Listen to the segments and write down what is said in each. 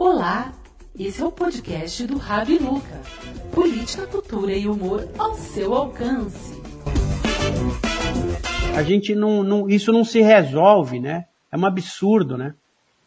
Olá, esse é o podcast do Rabi Luca. Política, cultura e humor ao seu alcance. A gente não, não, isso não se resolve, né? É um absurdo, né?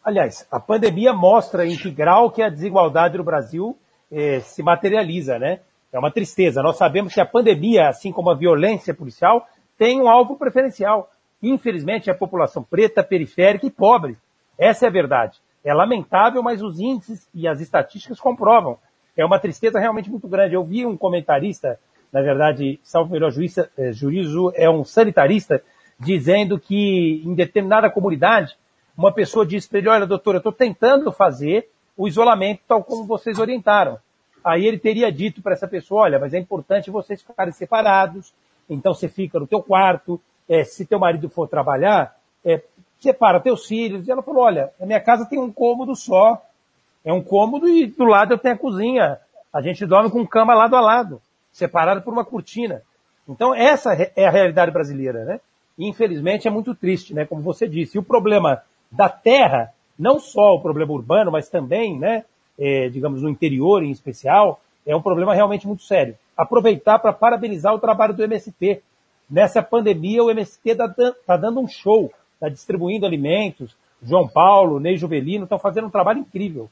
Aliás, a pandemia mostra em que grau que a desigualdade no Brasil eh, se materializa, né? É uma tristeza. Nós sabemos que a pandemia, assim como a violência policial, tem um alvo preferencial. Infelizmente, é a população preta, periférica e pobre. Essa é a verdade. É lamentável, mas os índices e as estatísticas comprovam. É uma tristeza realmente muito grande. Eu vi um comentarista, na verdade, salvo melhor juízo, é, juízo, é um sanitarista, dizendo que em determinada comunidade, uma pessoa disse para ele, olha, doutor, eu estou tentando fazer o isolamento tal como vocês orientaram. Aí ele teria dito para essa pessoa, olha, mas é importante vocês ficarem separados, então você fica no teu quarto, é, se teu marido for trabalhar, é, separa teus filhos. E ela falou, olha, a minha casa tem um cômodo só. É um cômodo e do lado eu tenho a cozinha. A gente dorme com cama lado a lado, separado por uma cortina. Então essa é a realidade brasileira, né? E, infelizmente é muito triste, né? Como você disse. E o problema da terra, não só o problema urbano, mas também, né? É, digamos, no interior em especial, é um problema realmente muito sério. Aproveitar para parabenizar o trabalho do MST. Nessa pandemia, o MST está tá dando um show está distribuindo alimentos. João Paulo, Ney Juvelino estão fazendo um trabalho incrível.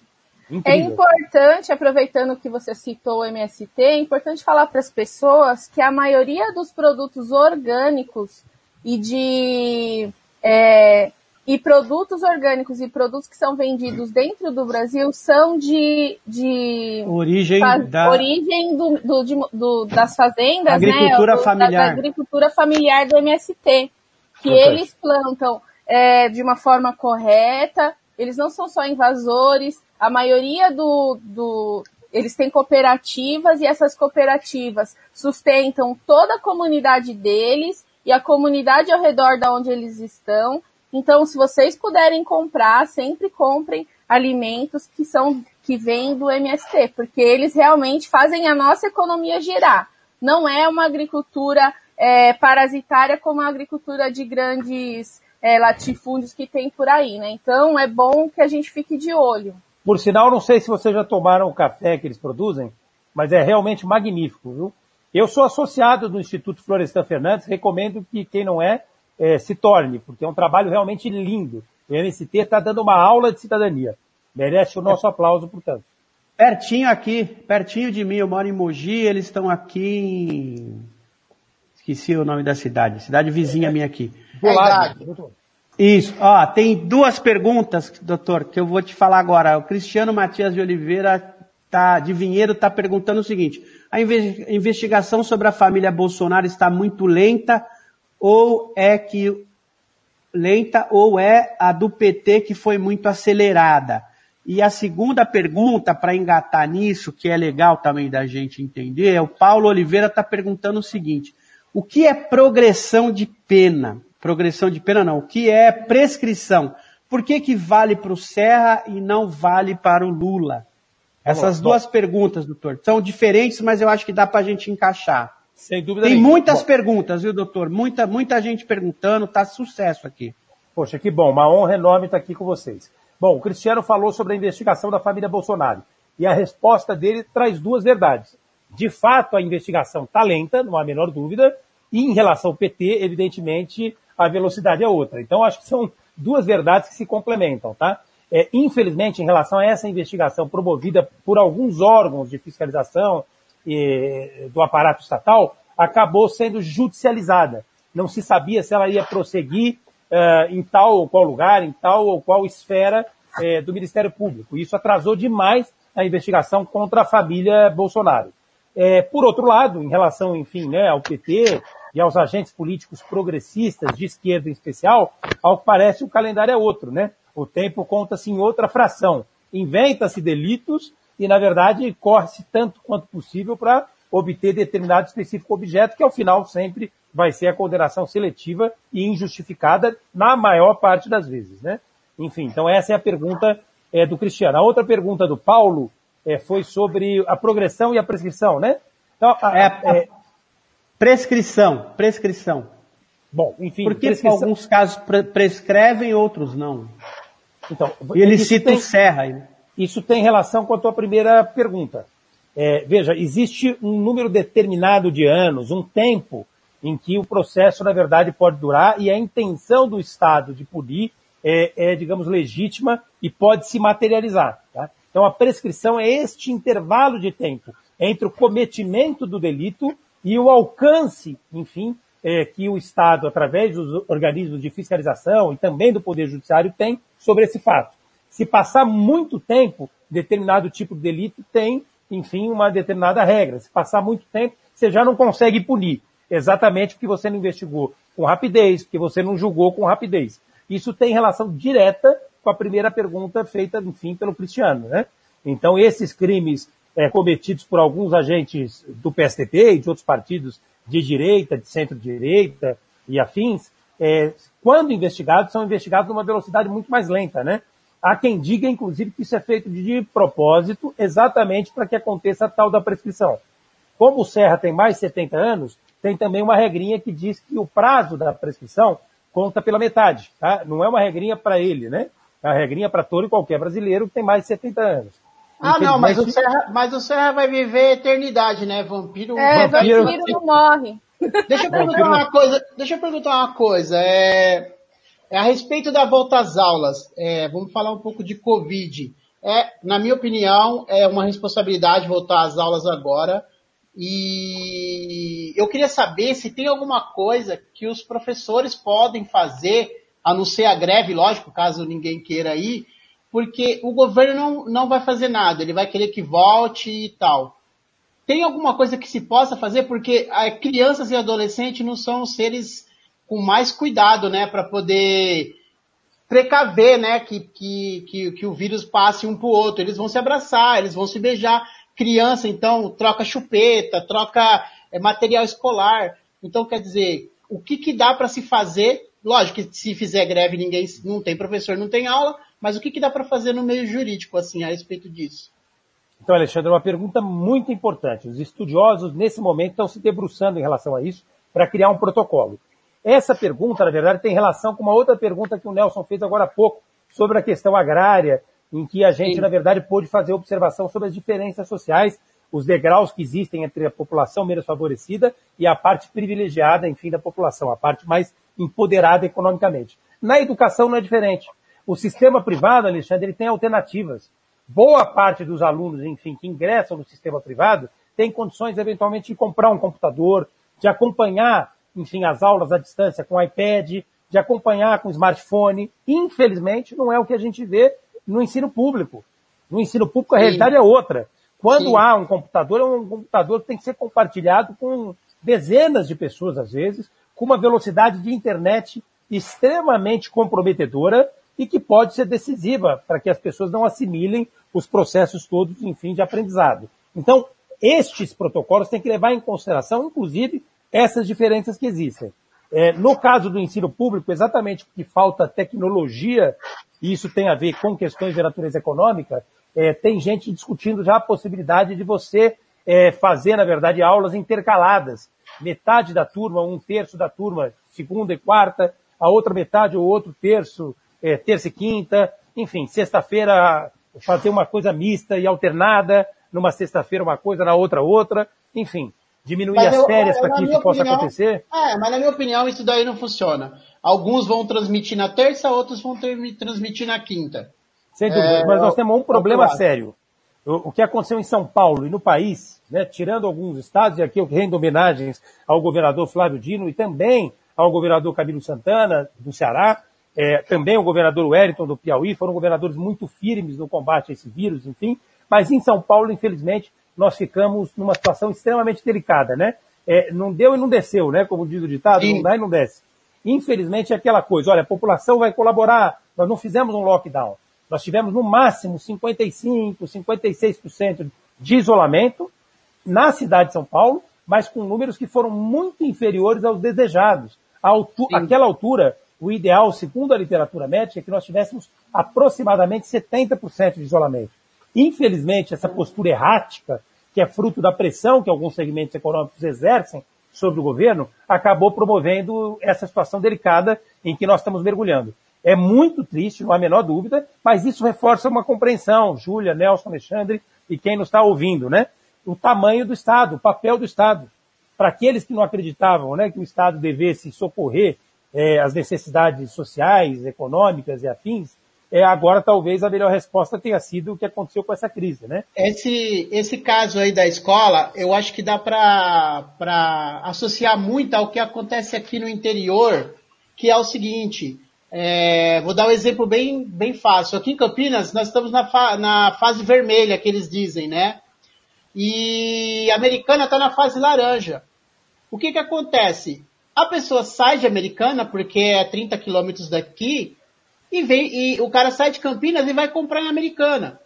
incrível. É importante, aproveitando que você citou o MST, é importante falar para as pessoas que a maioria dos produtos orgânicos e de é, e produtos orgânicos e produtos que são vendidos dentro do Brasil são de, de origem, faz, da... origem do, do, de, do, das fazendas, agricultura né? familiar. Da, da, agricultura familiar do MST que eles plantam é, de uma forma correta, eles não são só invasores, a maioria do, do. Eles têm cooperativas e essas cooperativas sustentam toda a comunidade deles e a comunidade ao redor da onde eles estão. Então, se vocês puderem comprar, sempre comprem alimentos que são que vêm do MST, porque eles realmente fazem a nossa economia girar. Não é uma agricultura é, parasitária como a agricultura de grandes é, latifúndios que tem por aí, né? Então é bom que a gente fique de olho. Por sinal, não sei se vocês já tomaram o café que eles produzem, mas é realmente magnífico, viu? Eu sou associado do Instituto Florestan Fernandes, recomendo que quem não é, é se torne, porque é um trabalho realmente lindo. O MST está dando uma aula de cidadania. Merece o nosso aplauso, portanto. Pertinho aqui, pertinho de mim, eu moro em Mogi, eles estão aqui em Esqueci o nome da cidade. Cidade vizinha minha aqui. Do lado. Isso. Ó, tem duas perguntas, doutor, que eu vou te falar agora. O Cristiano Matias de Oliveira tá, de Vinheiro está perguntando o seguinte. A investigação sobre a família Bolsonaro está muito lenta ou é que lenta ou é a do PT que foi muito acelerada? E a segunda pergunta, para engatar nisso, que é legal também da gente entender, é o Paulo Oliveira está perguntando o seguinte: o que é progressão de pena? Progressão de pena não. O que é prescrição? Por que, que vale para o Serra e não vale para o Lula? Essas bom, duas bom. perguntas, doutor, são diferentes, mas eu acho que dá para a gente encaixar. Sem dúvida Tem nenhuma. muitas bom. perguntas, viu, doutor? Muita, muita gente perguntando, tá sucesso aqui. Poxa, que bom, uma honra enorme estar aqui com vocês. Bom, o Cristiano falou sobre a investigação da família Bolsonaro. E a resposta dele traz duas verdades. De fato, a investigação está lenta, não há a menor dúvida, e em relação ao PT, evidentemente, a velocidade é outra. Então, acho que são duas verdades que se complementam, tá? É, infelizmente, em relação a essa investigação promovida por alguns órgãos de fiscalização e, do aparato estatal, acabou sendo judicializada. Não se sabia se ela ia prosseguir uh, em tal ou qual lugar, em tal ou qual esfera uh, do Ministério Público. Isso atrasou demais a investigação contra a família Bolsonaro. É, por outro lado, em relação, enfim, né, ao PT e aos agentes políticos progressistas, de esquerda em especial, ao que parece o calendário é outro, né? O tempo conta-se em outra fração. Inventa-se delitos e, na verdade, corre-se tanto quanto possível para obter determinado específico objeto, que ao final sempre vai ser a condenação seletiva e injustificada na maior parte das vezes, né? Enfim, então essa é a pergunta é, do Cristiano. A outra pergunta do Paulo é, foi sobre a progressão e a prescrição, né? Então, a, é, é, prescrição, prescrição. Bom, enfim. Porque prescrição... alguns casos pre prescrevem, outros não. Então, e ele cita tem... o Serra aí. Isso tem relação com a tua primeira pergunta. É, veja, existe um número determinado de anos, um tempo em que o processo, na verdade, pode durar e a intenção do Estado de punir é, é digamos, legítima e pode se materializar. Então, a prescrição é este intervalo de tempo entre o cometimento do delito e o alcance, enfim, é, que o Estado, através dos organismos de fiscalização e também do Poder Judiciário, tem sobre esse fato. Se passar muito tempo, determinado tipo de delito tem, enfim, uma determinada regra. Se passar muito tempo, você já não consegue punir, exatamente porque você não investigou com rapidez, porque você não julgou com rapidez. Isso tem relação direta com a primeira pergunta feita, enfim, pelo Cristiano, né? Então, esses crimes é, cometidos por alguns agentes do PSDB e de outros partidos de direita, de centro-direita e afins, é, quando investigados, são investigados numa velocidade muito mais lenta, né? Há quem diga, inclusive, que isso é feito de propósito, exatamente para que aconteça a tal da prescrição. Como o Serra tem mais de 70 anos, tem também uma regrinha que diz que o prazo da prescrição conta pela metade, tá? Não é uma regrinha para ele, né? É uma regrinha para todo e qualquer brasileiro que tem mais de 70 anos. Ah, não, mas o, Serra, mas o Serra vai viver eternidade, né? Vampiro. É, vampiro, vampiro não morre. Deixa eu perguntar uma coisa. Deixa eu perguntar uma coisa. É, é a respeito da volta às aulas. É, vamos falar um pouco de Covid. É, na minha opinião, é uma responsabilidade voltar às aulas agora. E eu queria saber se tem alguma coisa que os professores podem fazer, a não ser a greve, lógico, caso ninguém queira ir, porque o governo não, não vai fazer nada, ele vai querer que volte e tal. Tem alguma coisa que se possa fazer? Porque crianças e adolescentes não são seres com mais cuidado, né, para poder precaver, né, que, que, que, que o vírus passe um para o outro. Eles vão se abraçar, eles vão se beijar. Criança, então, troca chupeta, troca é, material escolar. Então, quer dizer, o que, que dá para se fazer? Lógico que se fizer greve, ninguém não tem professor, não tem aula, mas o que, que dá para fazer no meio jurídico, assim, a respeito disso? Então, Alexandre, uma pergunta muito importante. Os estudiosos, nesse momento, estão se debruçando em relação a isso para criar um protocolo. Essa pergunta, na verdade, tem relação com uma outra pergunta que o Nelson fez agora há pouco, sobre a questão agrária, em que a gente, Sim. na verdade, pôde fazer observação sobre as diferenças sociais, os degraus que existem entre a população menos favorecida e a parte privilegiada, enfim, da população, a parte mais empoderada economicamente. Na educação não é diferente. O sistema privado, Alexandre, ele tem alternativas. Boa parte dos alunos, enfim, que ingressam no sistema privado, tem condições, eventualmente, de comprar um computador, de acompanhar, enfim, as aulas à distância com iPad, de acompanhar com smartphone. Infelizmente, não é o que a gente vê no ensino público. No ensino público, a Sim. realidade é outra. Quando Sim. há um computador, é um computador que tem que ser compartilhado com dezenas de pessoas, às vezes, com uma velocidade de internet extremamente comprometedora e que pode ser decisiva para que as pessoas não assimilem os processos todos, enfim, de aprendizado. Então, estes protocolos têm que levar em consideração, inclusive, essas diferenças que existem. É, no caso do ensino público, exatamente porque falta tecnologia, e isso tem a ver com questões de natureza econômica, é, tem gente discutindo já a possibilidade de você é, fazer, na verdade, aulas intercaladas. Metade da turma, um terço da turma, segunda e quarta, a outra metade ou outro terço é, terça e quinta, enfim, sexta-feira fazer uma coisa mista e alternada, numa sexta-feira uma coisa, na outra outra, enfim, diminuir mas as férias para que isso possa acontecer? É, mas na minha opinião isso daí não funciona. Alguns vão transmitir na terça, outros vão transmitir na quinta. Sem dúvida, é, mas nós temos um problema sério. O, que aconteceu em São Paulo e no país, né, tirando alguns estados, e aqui eu rendo homenagens ao governador Flávio Dino e também ao governador Camilo Santana, do Ceará, é, também o governador Wellington do Piauí, foram governadores muito firmes no combate a esse vírus, enfim. Mas em São Paulo, infelizmente, nós ficamos numa situação extremamente delicada, né? É, não deu e não desceu, né? Como diz o ditado, Sim. não dá e não desce. Infelizmente é aquela coisa, olha, a população vai colaborar, nós não fizemos um lockdown. Nós tivemos no máximo 55, 56% de isolamento na cidade de São Paulo, mas com números que foram muito inferiores aos desejados. Aquela altura, o ideal, segundo a literatura médica, é que nós tivéssemos aproximadamente 70% de isolamento. Infelizmente, essa postura errática, que é fruto da pressão que alguns segmentos econômicos exercem sobre o governo, acabou promovendo essa situação delicada em que nós estamos mergulhando. É muito triste, não há a menor dúvida, mas isso reforça uma compreensão, Júlia, Nelson, Alexandre e quem nos está ouvindo, né? O tamanho do Estado, o papel do Estado. Para aqueles que não acreditavam né, que o Estado devesse socorrer é, as necessidades sociais, econômicas e afins, é, agora talvez a melhor resposta tenha sido o que aconteceu com essa crise, né? Esse, esse caso aí da escola, eu acho que dá para associar muito ao que acontece aqui no interior, que é o seguinte, é, vou dar um exemplo bem, bem fácil. Aqui em Campinas, nós estamos na, fa na fase vermelha, que eles dizem, né? E a americana está na fase laranja. O que que acontece? A pessoa sai de Americana, porque é 30 quilômetros daqui, e vem, e o cara sai de Campinas e vai comprar em Americana.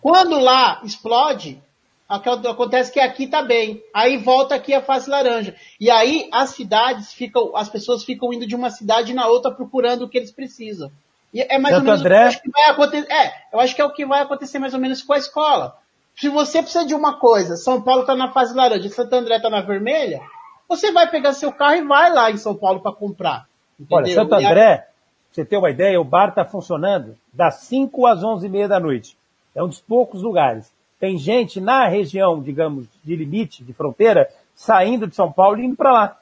Quando lá explode, acontece que aqui tá bem. Aí volta aqui a fase laranja. E aí as cidades ficam, as pessoas ficam indo de uma cidade na outra procurando o que eles precisam. E é mais Santo ou menos André... o que eu acho que vai acontecer. É, eu acho que é o que vai acontecer mais ou menos com a escola. Se você precisa de uma coisa, São Paulo tá na fase laranja, Santo André tá na vermelha, você vai pegar seu carro e vai lá em São Paulo para comprar. Entendeu? Olha, Santo André, pra você ter uma ideia, o bar está funcionando das 5 às 11 e meia da noite. É um dos poucos lugares. Tem gente na região, digamos, de limite, de fronteira, saindo de São Paulo e indo para lá.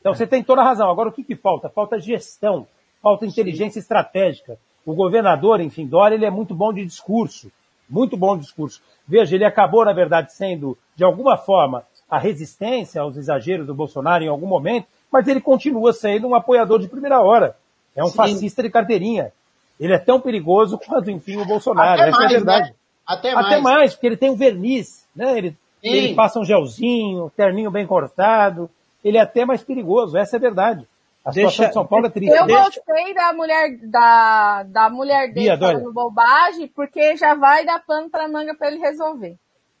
Então você tem toda a razão. Agora o que, que falta? Falta gestão, falta inteligência Sim. estratégica. O governador, enfim, Dória, ele é muito bom de discurso. Muito bom de discurso. Veja, ele acabou, na verdade, sendo, de alguma forma, a resistência aos exageros do Bolsonaro em algum momento, mas ele continua sendo um apoiador de primeira hora. É um Sim. fascista de carteirinha. Ele é tão perigoso quanto, enfim, o Bolsonaro. Até Essa mais, é a verdade. Né? Até, mais. Até mais, porque ele tem um verniz, né? Ele, ele passa um gelzinho, terninho bem cortado. Ele é até mais perigoso, essa é a verdade. A Deixa... situação de São Paulo é triste. Eu gostei da mulher, da, da mulher dele Bia, falando bobagem, porque já vai dar pano pra manga para ele resolver.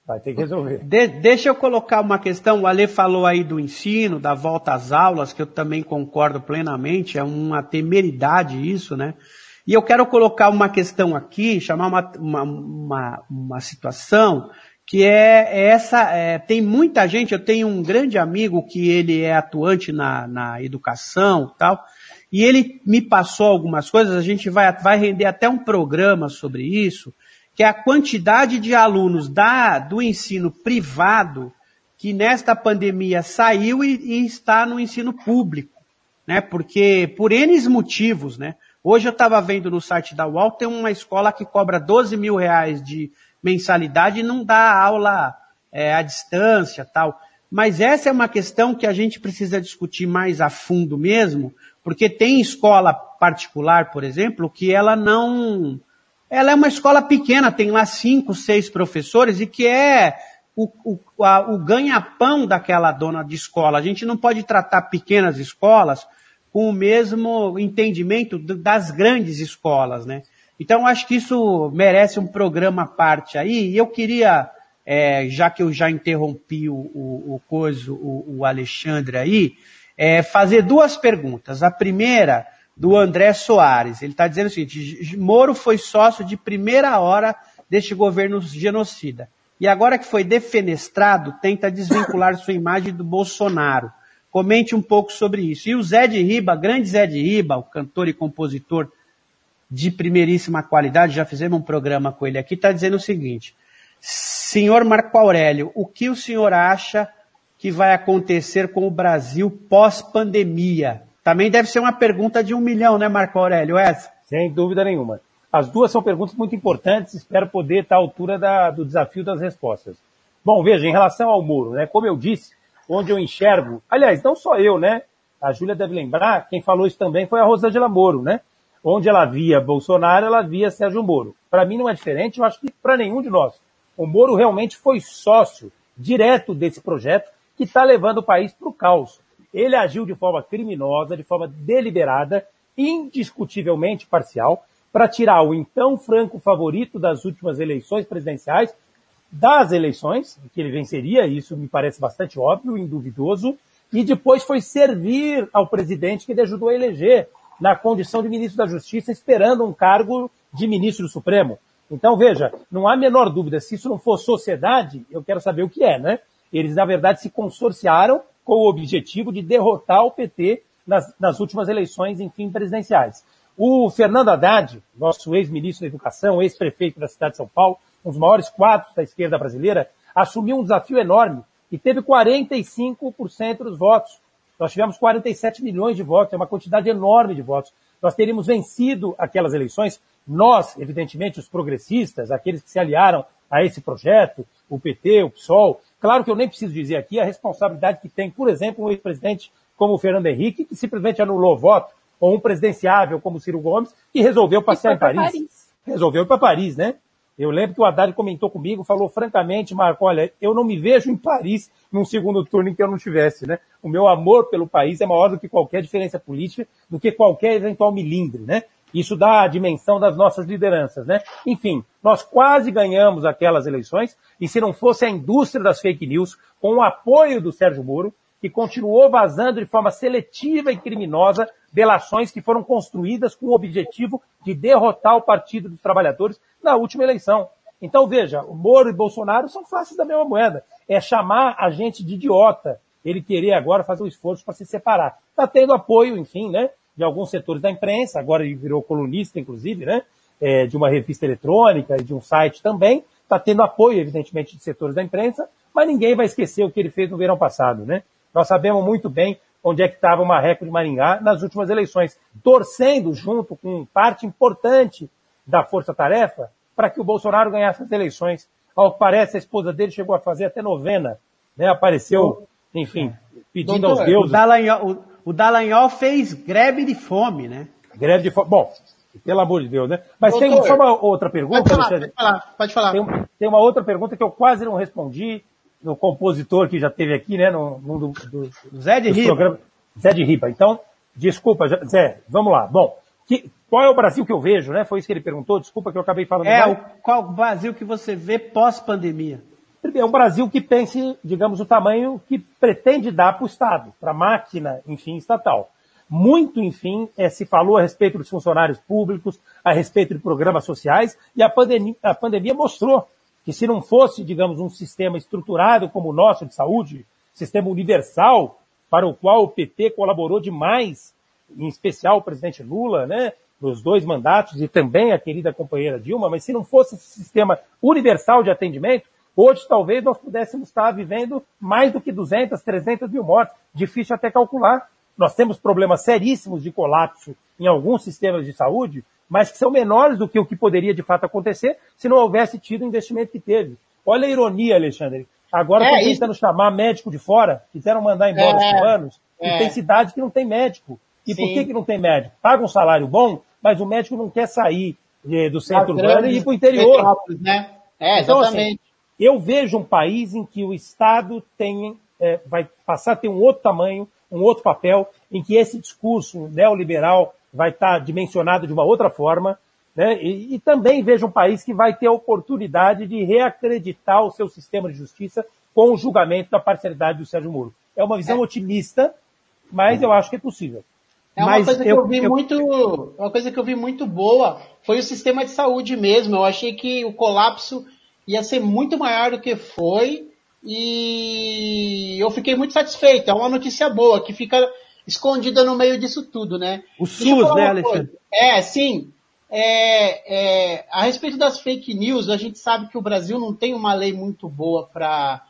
Vai ter que resolver. De, deixa eu colocar uma questão. O Ale falou aí do ensino, da volta às aulas, que eu também concordo plenamente. É uma temeridade isso, né? E eu quero colocar uma questão aqui, chamar uma, uma, uma, uma situação que é, é essa. É, tem muita gente. Eu tenho um grande amigo que ele é atuante na, na educação, tal. E ele me passou algumas coisas. A gente vai, vai render até um programa sobre isso que é a quantidade de alunos da, do ensino privado que nesta pandemia saiu e, e, está no ensino público, né? Porque por N motivos, né? Hoje eu estava vendo no site da UAL, tem uma escola que cobra 12 mil reais de mensalidade e não dá aula é, à distância tal. Mas essa é uma questão que a gente precisa discutir mais a fundo mesmo, porque tem escola particular, por exemplo, que ela não, ela é uma escola pequena, tem lá cinco, seis professores e que é o, o, o ganha-pão daquela dona de escola. A gente não pode tratar pequenas escolas com o mesmo entendimento das grandes escolas, né? Então, acho que isso merece um programa à parte aí. E eu queria, é, já que eu já interrompi o, o, o, coisa, o, o Alexandre aí, é, fazer duas perguntas. A primeira do André Soares. Ele está dizendo o seguinte: Moro foi sócio de primeira hora deste governo genocida. E agora que foi defenestrado, tenta desvincular sua imagem do Bolsonaro. Comente um pouco sobre isso. E o Zé de Riba, grande Zé de Riba, o cantor e compositor de primeiríssima qualidade, já fizemos um programa com ele aqui, está dizendo o seguinte: Senhor Marco Aurélio, o que o senhor acha que vai acontecer com o Brasil pós-pandemia? Também deve ser uma pergunta de um milhão, né, Marco Aurélio? Essa? Sem dúvida nenhuma. As duas são perguntas muito importantes, espero poder estar à altura da, do desafio das respostas. Bom, veja, em relação ao muro, né, como eu disse, onde eu enxergo, aliás, não só eu, né, a Júlia deve lembrar, quem falou isso também foi a Rosângela Moro, né, onde ela via Bolsonaro, ela via Sérgio Moro. Para mim não é diferente, eu acho que para nenhum de nós. O Moro realmente foi sócio direto desse projeto que está levando o país para o caos. Ele agiu de forma criminosa, de forma deliberada, indiscutivelmente parcial, para tirar o então franco favorito das últimas eleições presidenciais das eleições, que ele venceria, isso me parece bastante óbvio, induvidoso, e depois foi servir ao presidente que ele ajudou a eleger na condição de ministro da Justiça, esperando um cargo de ministro do Supremo. Então, veja, não há menor dúvida, se isso não for sociedade, eu quero saber o que é, né? Eles, na verdade, se consorciaram com o objetivo de derrotar o PT nas, nas últimas eleições, enfim, presidenciais. O Fernando Haddad, nosso ex-ministro da Educação, ex-prefeito da cidade de São Paulo, um dos maiores quadros da esquerda brasileira, assumiu um desafio enorme e teve 45% dos votos. Nós tivemos 47 milhões de votos, é uma quantidade enorme de votos. Nós teríamos vencido aquelas eleições. Nós, evidentemente, os progressistas, aqueles que se aliaram a esse projeto, o PT, o PSOL. Claro que eu nem preciso dizer aqui a responsabilidade que tem, por exemplo, um ex-presidente como o Fernando Henrique, que simplesmente anulou o voto, ou um presidenciável como o Ciro Gomes, que resolveu passear em Paris. Paris. Resolveu ir para Paris, né? Eu lembro que o Haddad comentou comigo, falou francamente, Marco, olha, eu não me vejo em Paris num segundo turno em que eu não estivesse, né? O meu amor pelo país é maior do que qualquer diferença política, do que qualquer eventual milindre, né? Isso dá a dimensão das nossas lideranças, né? Enfim, nós quase ganhamos aquelas eleições, e se não fosse a indústria das fake news, com o apoio do Sérgio Moro, que continuou vazando de forma seletiva e criminosa delações que foram construídas com o objetivo de derrotar o Partido dos Trabalhadores na última eleição. Então, veja, o Moro e Bolsonaro são faces da mesma moeda. É chamar a gente de idiota, ele querer agora fazer um esforço para se separar. Está tendo apoio, enfim, né, de alguns setores da imprensa, agora ele virou colunista, inclusive, né, é, de uma revista eletrônica e de um site também. Está tendo apoio, evidentemente, de setores da imprensa, mas ninguém vai esquecer o que ele fez no verão passado, né? Nós sabemos muito bem onde é que estava o Marreco de Maringá nas últimas eleições, torcendo junto com parte importante da força-tarefa para que o Bolsonaro ganhasse as eleições. Ao que parece, a esposa dele chegou a fazer até novena, né? Apareceu, enfim, pedindo Doutor, aos deuses. O Dallagnol, o, o Dallagnol fez greve de fome, né? Greve de fome. Bom, pelo amor de Deus, né? Mas Doutor, tem só uma outra pergunta. Pode falar, pode falar. Pode falar. Tem, tem, uma outra pergunta que eu quase não respondi no compositor que já teve aqui, né? No, no do, do, Zé de Riba. Zé de Riba. Então, desculpa, Zé, vamos lá. Bom, que, qual é o Brasil que eu vejo, né? Foi isso que ele perguntou, desculpa que eu acabei falando. É, o, qual o Brasil que você vê pós-pandemia? É um Brasil que pense, digamos, o tamanho que pretende dar para o Estado, para a máquina, enfim, estatal. Muito, enfim, é, se falou a respeito dos funcionários públicos, a respeito de programas sociais, e a pandemia, a pandemia mostrou que se não fosse, digamos, um sistema estruturado como o nosso de saúde, sistema universal, para o qual o PT colaborou demais, em especial o presidente Lula, né, nos dois mandatos, e também a querida companheira Dilma, mas se não fosse esse sistema universal de atendimento, hoje talvez nós pudéssemos estar vivendo mais do que 200, 300 mil mortes. Difícil até calcular. Nós temos problemas seríssimos de colapso em alguns sistemas de saúde, mas que são menores do que o que poderia de fato acontecer se não houvesse tido o investimento que teve. Olha a ironia, Alexandre. Agora estão é, tentando isso... chamar médico de fora, quiseram mandar embora é, os cubanos, é. e tem cidade que não tem médico. E Sim. por que, que não tem médico? Paga um salário bom, mas o médico não quer sair eh, do centro urbano e ir para o interior. Né? É, então, assim, eu vejo um país em que o Estado tem, é, vai passar a ter um outro tamanho, um outro papel, em que esse discurso neoliberal vai estar dimensionado de uma outra forma, né? E, e, também vejo um país que vai ter a oportunidade de reacreditar o seu sistema de justiça com o julgamento da parcialidade do Sérgio Moro. É uma visão é. otimista, mas eu acho que é possível. É uma mas coisa que eu, eu vi eu... muito, uma coisa que eu vi muito boa foi o sistema de saúde mesmo. Eu achei que o colapso ia ser muito maior do que foi e eu fiquei muito satisfeito. É uma notícia boa que fica escondida no meio disso tudo, né? O SUS, né, Alexandre? É, sim. É, é, a respeito das fake news, a gente sabe que o Brasil não tem uma lei muito boa para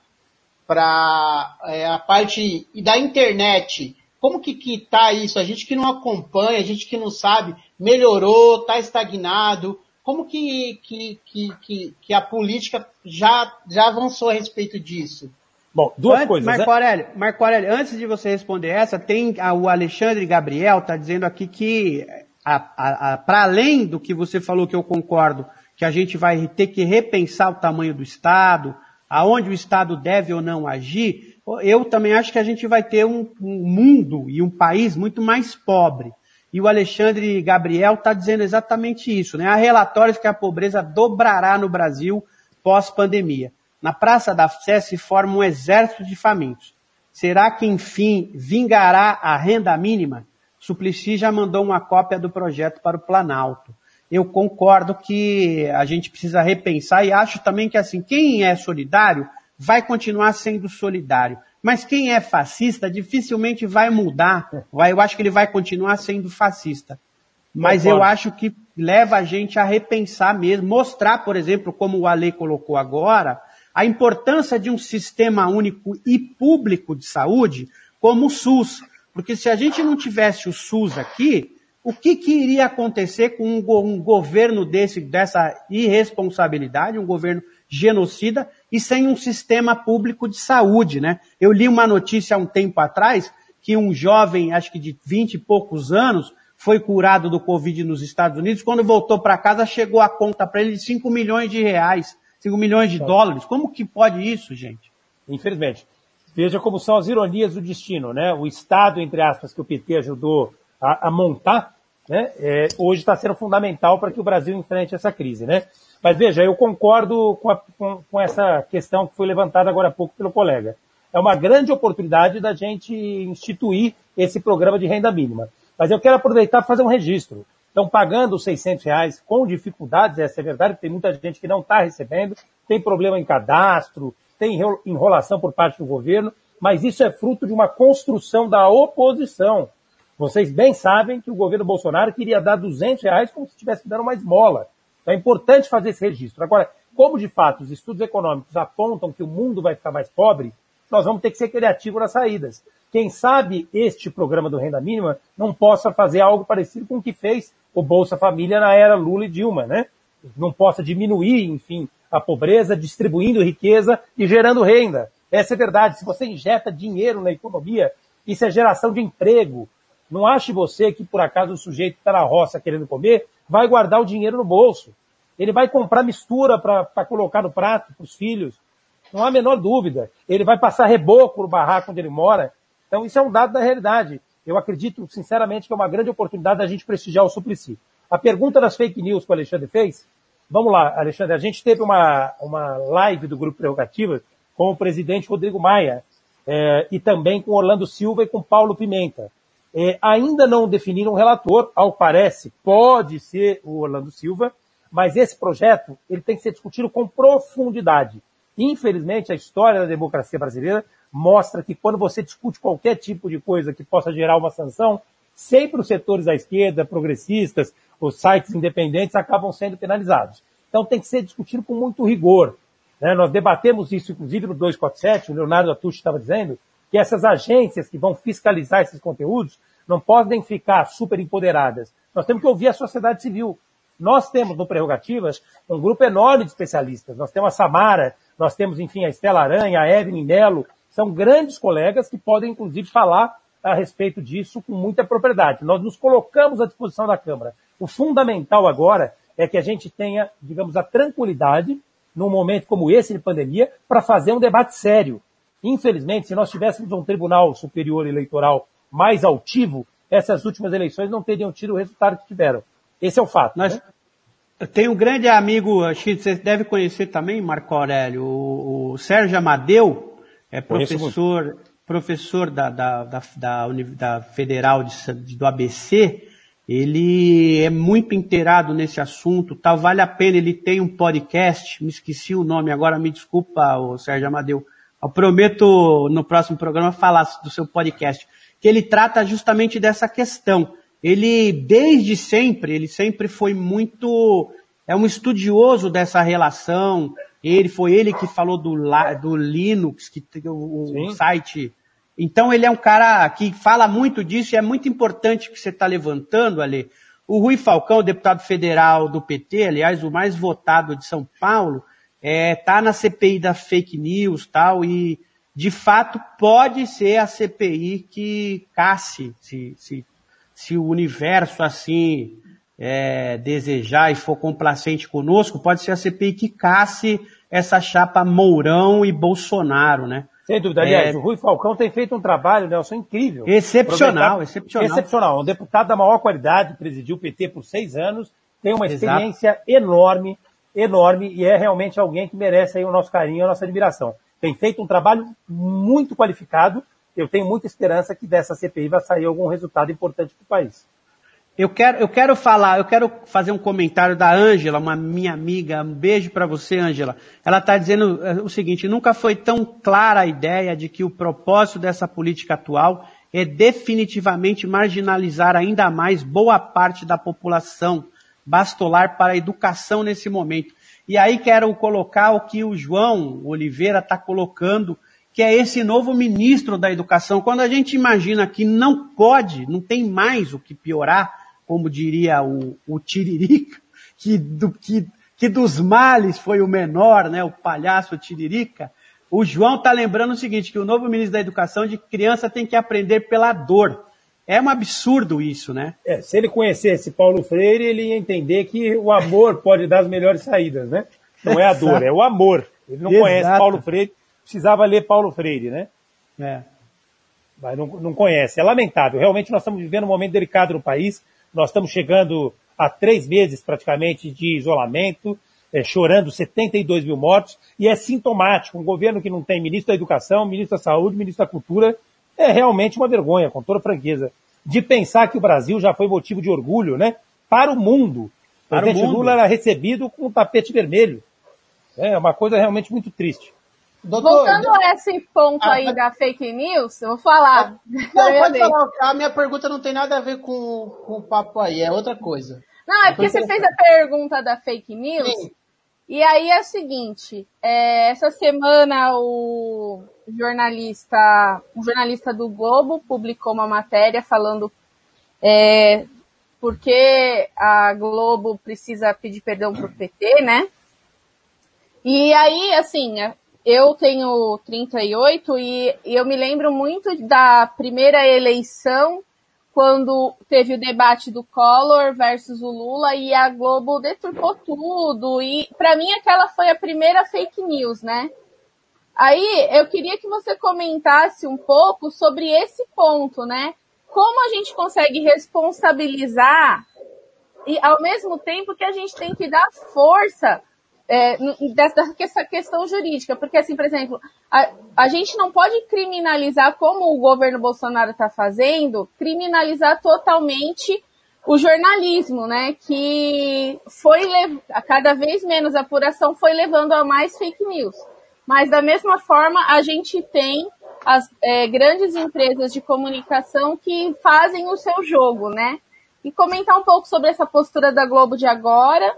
para é, a parte da internet. Como que, que tá isso? A gente que não acompanha, a gente que não sabe, melhorou, tá estagnado. Como que, que, que, que, a política já, já avançou a respeito disso? Bom, duas antes, coisas. Marco né? Aurélio, Marco Aurélio, antes de você responder essa, tem a, o Alexandre Gabriel está dizendo aqui que, para além do que você falou que eu concordo, que a gente vai ter que repensar o tamanho do Estado, aonde o Estado deve ou não agir, eu também acho que a gente vai ter um, um mundo e um país muito mais pobre. E o Alexandre Gabriel está dizendo exatamente isso. Né? Há relatórios que a pobreza dobrará no Brasil pós-pandemia. Na Praça da Sé se forma um exército de famintos. Será que, enfim, vingará a renda mínima? Suplicy já mandou uma cópia do projeto para o Planalto. Eu concordo que a gente precisa repensar e acho também que, assim, quem é solidário vai continuar sendo solidário. Mas quem é fascista dificilmente vai mudar. Eu acho que ele vai continuar sendo fascista. mas eu acho que leva a gente a repensar mesmo, mostrar, por exemplo, como o Ale colocou agora, a importância de um sistema único e público de saúde como o SUS. Porque se a gente não tivesse o SUS aqui, o que, que iria acontecer com um, um governo desse, dessa irresponsabilidade, um governo genocida e sem um sistema público de saúde, né? Eu li uma notícia há um tempo atrás que um jovem, acho que de 20 e poucos anos, foi curado do Covid nos Estados Unidos. Quando voltou para casa, chegou a conta para ele de 5 milhões de reais, 5 milhões de dólares. Como que pode isso, gente? Infelizmente. Veja como são as ironias do destino, né? O Estado, entre aspas, que o PT ajudou a, a montar, né? É, hoje está sendo fundamental para que o Brasil enfrente essa crise, né? Mas veja, eu concordo com, a, com, com essa questão que foi levantada agora há pouco pelo colega. É uma grande oportunidade da gente instituir esse programa de renda mínima. Mas eu quero aproveitar para fazer um registro. Estão pagando os 600 reais com dificuldades, essa é verdade, tem muita gente que não está recebendo, tem problema em cadastro, tem enrolação por parte do governo, mas isso é fruto de uma construção da oposição. Vocês bem sabem que o governo Bolsonaro queria dar 200 reais como se estivesse dando uma esmola. Então é importante fazer esse registro. Agora, como de fato os estudos econômicos apontam que o mundo vai ficar mais pobre, nós vamos ter que ser criativos nas saídas. Quem sabe este programa do Renda Mínima não possa fazer algo parecido com o que fez o Bolsa Família na era Lula e Dilma, né? Não possa diminuir, enfim, a pobreza, distribuindo riqueza e gerando renda. Essa é verdade. Se você injeta dinheiro na economia, isso é geração de emprego. Não ache você que, por acaso, o sujeito está na roça querendo comer, vai guardar o dinheiro no bolso. Ele vai comprar mistura para colocar no prato para os filhos. Não há a menor dúvida. Ele vai passar reboco no barraco onde ele mora. Então, isso é um dado da realidade. Eu acredito, sinceramente, que é uma grande oportunidade da gente prestigiar o Suplicy. A pergunta das fake news que o Alexandre fez, vamos lá, Alexandre, a gente teve uma, uma live do Grupo Prerrogativa com o presidente Rodrigo Maia é, e também com Orlando Silva e com Paulo Pimenta. É, ainda não definiram um relator, ao parece, pode ser o Orlando Silva, mas esse projeto ele tem que ser discutido com profundidade. Infelizmente, a história da democracia brasileira mostra que quando você discute qualquer tipo de coisa que possa gerar uma sanção, sempre os setores da esquerda, progressistas, os sites independentes acabam sendo penalizados. Então tem que ser discutido com muito rigor. Né? Nós debatemos isso, inclusive, no 247, o Leonardo Atucci estava dizendo, que essas agências que vão fiscalizar esses conteúdos não podem ficar super empoderadas. Nós temos que ouvir a sociedade civil. Nós temos no Prerrogativas um grupo enorme de especialistas. Nós temos a Samara, nós temos, enfim, a Estela Aranha, a Evelyn Melo, são grandes colegas que podem, inclusive, falar a respeito disso com muita propriedade. Nós nos colocamos à disposição da Câmara. O fundamental agora é que a gente tenha, digamos, a tranquilidade, num momento como esse de pandemia, para fazer um debate sério. Infelizmente, se nós tivéssemos um Tribunal Superior Eleitoral mais altivo, essas últimas eleições não teriam tido o resultado que tiveram. Esse é o fato. Nós, né? Tem um grande amigo, acho que você deve conhecer também, Marco Aurélio, o, o Sérgio Amadeu, é professor, professor da, da, da, da, da Federal de, do ABC, ele é muito inteirado nesse assunto, tal, vale a pena, ele tem um podcast, me esqueci o nome agora, me desculpa, o Sérgio Amadeu. Eu prometo no próximo programa falar do seu podcast, que ele trata justamente dessa questão ele desde sempre, ele sempre foi muito, é um estudioso dessa relação. Ele foi ele que falou do, do Linux, que o, o site. Então ele é um cara que fala muito disso e é muito importante que você está levantando, ali. O Rui Falcão, deputado federal do PT, aliás, o mais votado de São Paulo, é, tá na CPI da fake news tal, e de fato pode ser a CPI que casse, se, se se o universo assim é, desejar e for complacente conosco, pode ser a CPI que casse essa chapa Mourão e Bolsonaro, né? Sem dúvida. Aliás, é... o Rui Falcão tem feito um trabalho, Nelson, incrível. Excepcional, excepcional. Excepcional. Um deputado da maior qualidade, presidiu o PT por seis anos, tem uma experiência Exato. enorme, enorme, e é realmente alguém que merece aí o nosso carinho, a nossa admiração. Tem feito um trabalho muito qualificado, eu tenho muita esperança que dessa CPI vai sair algum resultado importante para o país. Eu quero, eu quero falar, eu quero fazer um comentário da Ângela, uma minha amiga. Um beijo para você, Ângela. Ela está dizendo eh, o seguinte: nunca foi tão clara a ideia de que o propósito dessa política atual é definitivamente marginalizar ainda mais boa parte da população bastolar para a educação nesse momento. E aí quero colocar o que o João Oliveira está colocando, que é esse novo ministro da educação. Quando a gente imagina que não pode, não tem mais o que piorar, como diria o, o Tiririca, que, do, que, que dos males foi o menor, né, o palhaço Tiririca, o João está lembrando o seguinte, que o novo ministro da Educação de criança tem que aprender pela dor. É um absurdo isso, né? É, se ele conhecesse Paulo Freire, ele ia entender que o amor pode dar as melhores saídas, né? Não é a dor, é o amor. Ele não Exato. conhece Paulo Freire, precisava ler Paulo Freire, né? É. Mas não, não conhece. É lamentável. Realmente nós estamos vivendo um momento delicado no país. Nós estamos chegando a três meses praticamente de isolamento, é, chorando 72 mil mortos, e é sintomático. Um governo que não tem ministro da Educação, ministro da Saúde, ministro da Cultura, é realmente uma vergonha, com toda franqueza, de pensar que o Brasil já foi motivo de orgulho, né? Para o mundo. O presidente. Lula era recebido com um tapete vermelho. É uma coisa realmente muito triste. Doutor, Voltando a esse ponto ah, aí da fake news, eu vou falar. Não, pode falar. A minha pergunta não tem nada a ver com, com o papo aí, é outra coisa. Não, é porque você fez a pergunta da fake news. Sim. E aí é o seguinte, é, essa semana o jornalista, um jornalista do Globo publicou uma matéria falando é, porque a Globo precisa pedir perdão pro PT, né? E aí, assim, eu tenho 38 e, eu me lembro muito da primeira eleição quando teve o debate do Collor versus o Lula e a Globo deturpou tudo. E para mim aquela foi a primeira fake news, né? Aí eu queria que você comentasse um pouco sobre esse ponto, né? Como a gente consegue responsabilizar e ao mesmo tempo que a gente tem que dar força é, dessa questão jurídica, porque assim, por exemplo, a, a gente não pode criminalizar como o governo Bolsonaro está fazendo, criminalizar totalmente o jornalismo, né? Que foi a cada vez menos apuração foi levando a mais fake news. Mas da mesma forma, a gente tem as é, grandes empresas de comunicação que fazem o seu jogo, né? E comentar um pouco sobre essa postura da Globo de agora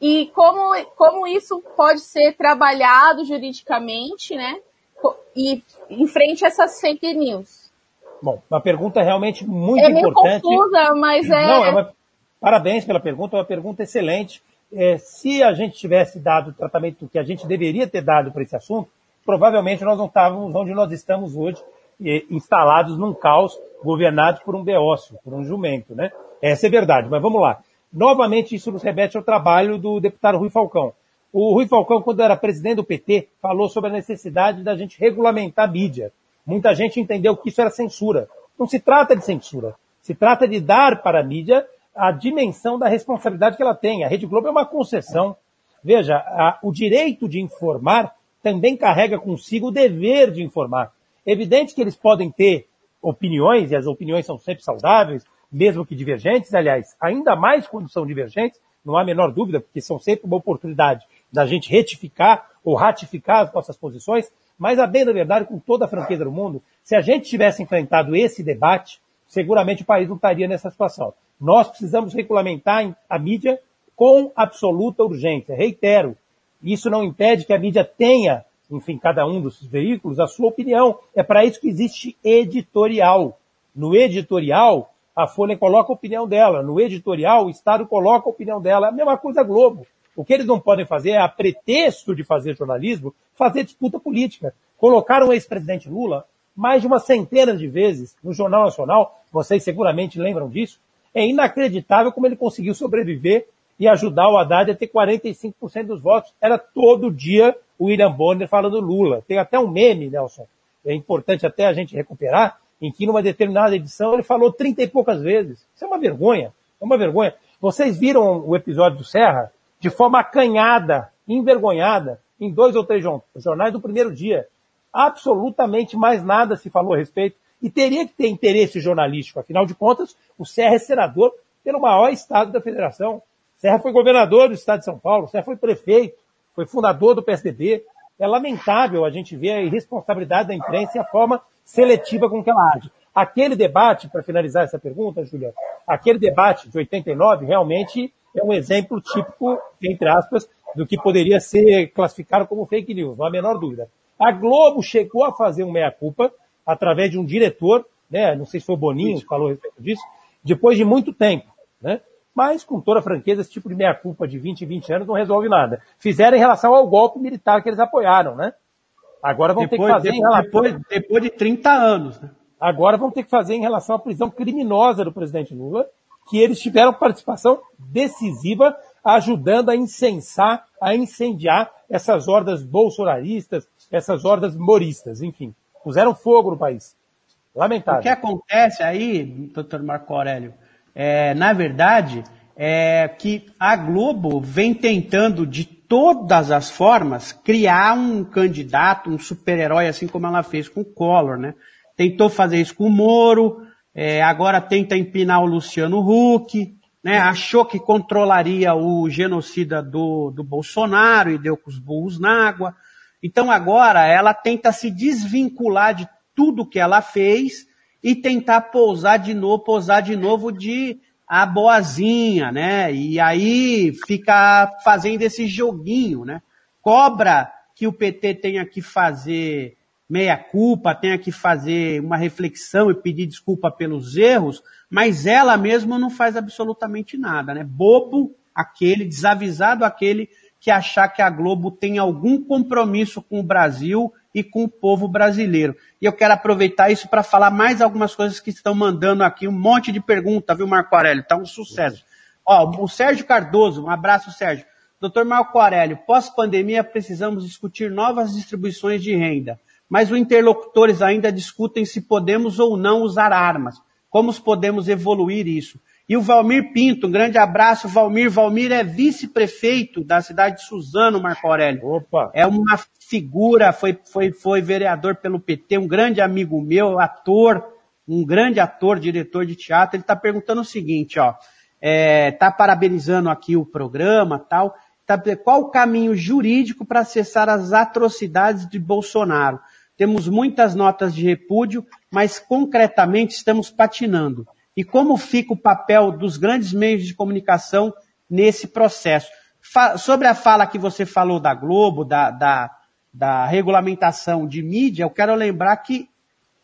e como, como isso pode ser trabalhado juridicamente, né? E em frente a essas fake news. Bom, uma pergunta realmente muito é importante. É confusa, mas é... Não, é uma... Parabéns pela pergunta, é uma pergunta excelente. É, se a gente tivesse dado o tratamento que a gente deveria ter dado para esse assunto, provavelmente nós não estávamos onde nós estamos hoje, instalados num caos governado por um beócio, por um jumento, né? Essa é verdade, mas vamos lá. Novamente, isso nos remete ao trabalho do deputado Rui Falcão. O Rui Falcão, quando era presidente do PT, falou sobre a necessidade da gente regulamentar a mídia. Muita gente entendeu que isso era censura. Não se trata de censura. Se trata de dar para a mídia a dimensão da responsabilidade que ela tem. A Rede Globo é uma concessão. Veja, a, o direito de informar também carrega consigo o dever de informar. Evidente que eles podem ter opiniões, e as opiniões são sempre saudáveis, mesmo que divergentes, aliás, ainda mais quando são divergentes, não há a menor dúvida, porque são sempre uma oportunidade da gente retificar ou ratificar as nossas posições, mas a bem da verdade, com toda a franqueza do mundo, se a gente tivesse enfrentado esse debate, seguramente o país não estaria nessa situação. Nós precisamos regulamentar a mídia com absoluta urgência. Reitero, isso não impede que a mídia tenha, enfim, cada um dos veículos, a sua opinião. É para isso que existe editorial. No editorial, a Folha coloca a opinião dela. No editorial, o Estado coloca a opinião dela. A mesma coisa a Globo. O que eles não podem fazer é, a pretexto de fazer jornalismo, fazer disputa política. Colocaram o ex-presidente Lula mais de uma centena de vezes no Jornal Nacional, vocês seguramente lembram disso. É inacreditável como ele conseguiu sobreviver e ajudar o Haddad a ter 45% dos votos. Era todo dia o William Bonner falando Lula. Tem até um meme, Nelson, é importante até a gente recuperar, em que numa determinada edição ele falou trinta e poucas vezes. Isso é uma vergonha. É uma vergonha. Vocês viram o episódio do Serra de forma acanhada, envergonhada, em dois ou três jornais do primeiro dia. Absolutamente mais nada se falou a respeito. E teria que ter interesse jornalístico. Afinal de contas, o Serra é senador pelo maior estado da federação. Serra foi governador do estado de São Paulo, Serra foi prefeito, foi fundador do PSDB. É lamentável a gente ver a irresponsabilidade da imprensa e a forma seletiva com que ela age. Aquele debate, para finalizar essa pergunta, Julia, aquele debate de 89 realmente é um exemplo típico, entre aspas, do que poderia ser classificado como fake news, não há a menor dúvida. A Globo chegou a fazer um meia-culpa através de um diretor, né, não sei se foi o Boninho que falou a respeito disso, depois de muito tempo. Né? Mas, com toda franqueza, esse tipo de meia-culpa de 20, 20 anos não resolve nada. Fizeram em relação ao golpe militar que eles apoiaram, né? Agora vão depois, ter que fazer depois, em relação... depois, depois de 30 anos. Né? Agora vão ter que fazer em relação à prisão criminosa do presidente Lula, que eles tiveram participação decisiva, ajudando a incensar, a incendiar essas hordas bolsonaristas, essas hordas moristas, enfim. Puseram fogo no país. Lamentável. O que acontece aí, doutor Marco Aurélio, é, na verdade, é que a Globo vem tentando de todas as formas criar um candidato, um super-herói, assim como ela fez com o Collor, né? Tentou fazer isso com o Moro, é, agora tenta empinar o Luciano Huck, né? Achou que controlaria o genocida do, do Bolsonaro e deu com os burros na água. Então agora ela tenta se desvincular de tudo que ela fez e tentar pousar de novo, pousar de novo de a boazinha, né? E aí fica fazendo esse joguinho, né? Cobra que o PT tenha que fazer meia culpa, tenha que fazer uma reflexão e pedir desculpa pelos erros, mas ela mesma não faz absolutamente nada, né? Bobo aquele, desavisado aquele que achar que a Globo tem algum compromisso com o Brasil e com o povo brasileiro. E eu quero aproveitar isso para falar mais algumas coisas que estão mandando aqui, um monte de pergunta, viu, Marco Aurélio? Tá um sucesso. Ó, o Sérgio Cardoso, um abraço, Sérgio. Doutor Marco Aurélio, pós-pandemia precisamos discutir novas distribuições de renda, mas os interlocutores ainda discutem se podemos ou não usar armas. Como podemos evoluir isso? E o Valmir Pinto, um grande abraço, Valmir. Valmir é vice-prefeito da cidade de Suzano, Marco Aurélio. Opa. É uma figura, foi, foi, foi vereador pelo PT, um grande amigo meu, ator, um grande ator, diretor de teatro. Ele está perguntando o seguinte, ó. É, tá parabenizando aqui o programa tal. Tá, qual o caminho jurídico para acessar as atrocidades de Bolsonaro? Temos muitas notas de repúdio, mas concretamente estamos patinando e como fica o papel dos grandes meios de comunicação nesse processo. Fa sobre a fala que você falou da Globo, da, da, da regulamentação de mídia, eu quero lembrar que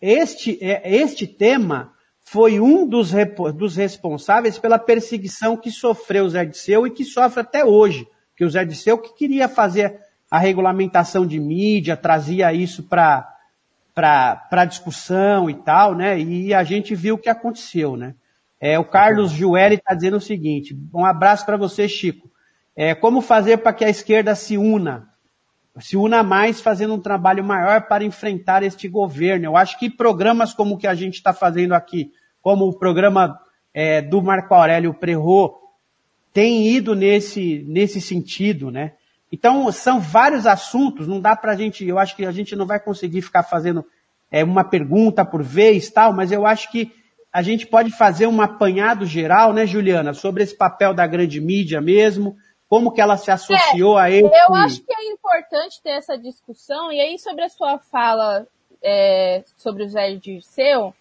este, é, este tema foi um dos, dos responsáveis pela perseguição que sofreu o Zé Disseu e que sofre até hoje. Que o Zé Disseu que queria fazer a regulamentação de mídia, trazia isso para para discussão e tal, né? E a gente viu o que aconteceu, né? É, o Carlos Jueli está dizendo o seguinte: um abraço para você, Chico. É, como fazer para que a esquerda se una? Se una mais, fazendo um trabalho maior para enfrentar este governo. Eu acho que programas como o que a gente está fazendo aqui, como o programa é, do Marco Aurélio Prerro, tem ido nesse, nesse sentido, né? Então, são vários assuntos, não dá para a gente, eu acho que a gente não vai conseguir ficar fazendo é, uma pergunta por vez tal, mas eu acho que a gente pode fazer um apanhado geral, né, Juliana, sobre esse papel da grande mídia mesmo, como que ela se associou é, a ele. Eu acho que é importante ter essa discussão, e aí sobre a sua fala é, sobre o Zé Dirceu,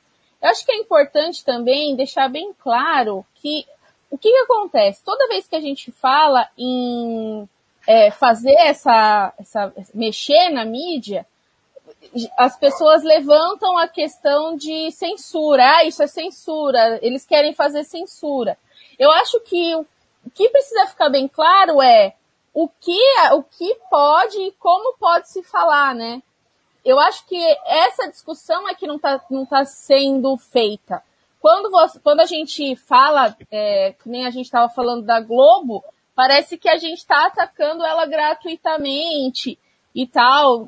eu acho que é importante também deixar bem claro que o que, que acontece? Toda vez que a gente fala em é, fazer essa, essa, mexer na mídia, as pessoas levantam a questão de censura. Ah, isso é censura. Eles querem fazer censura. Eu acho que o que precisa ficar bem claro é o que, o que pode e como pode se falar, né? Eu acho que essa discussão é que não está não tá sendo feita. Quando, você, quando a gente fala, é, que nem a gente estava falando da Globo, Parece que a gente está atacando ela gratuitamente e tal.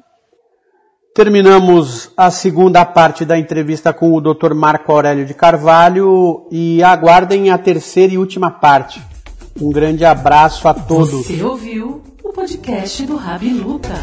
Terminamos a segunda parte da entrevista com o Dr. Marco Aurélio de Carvalho e aguardem a terceira e última parte. Um grande abraço a todos. Você ouviu o podcast do Rabi Luca.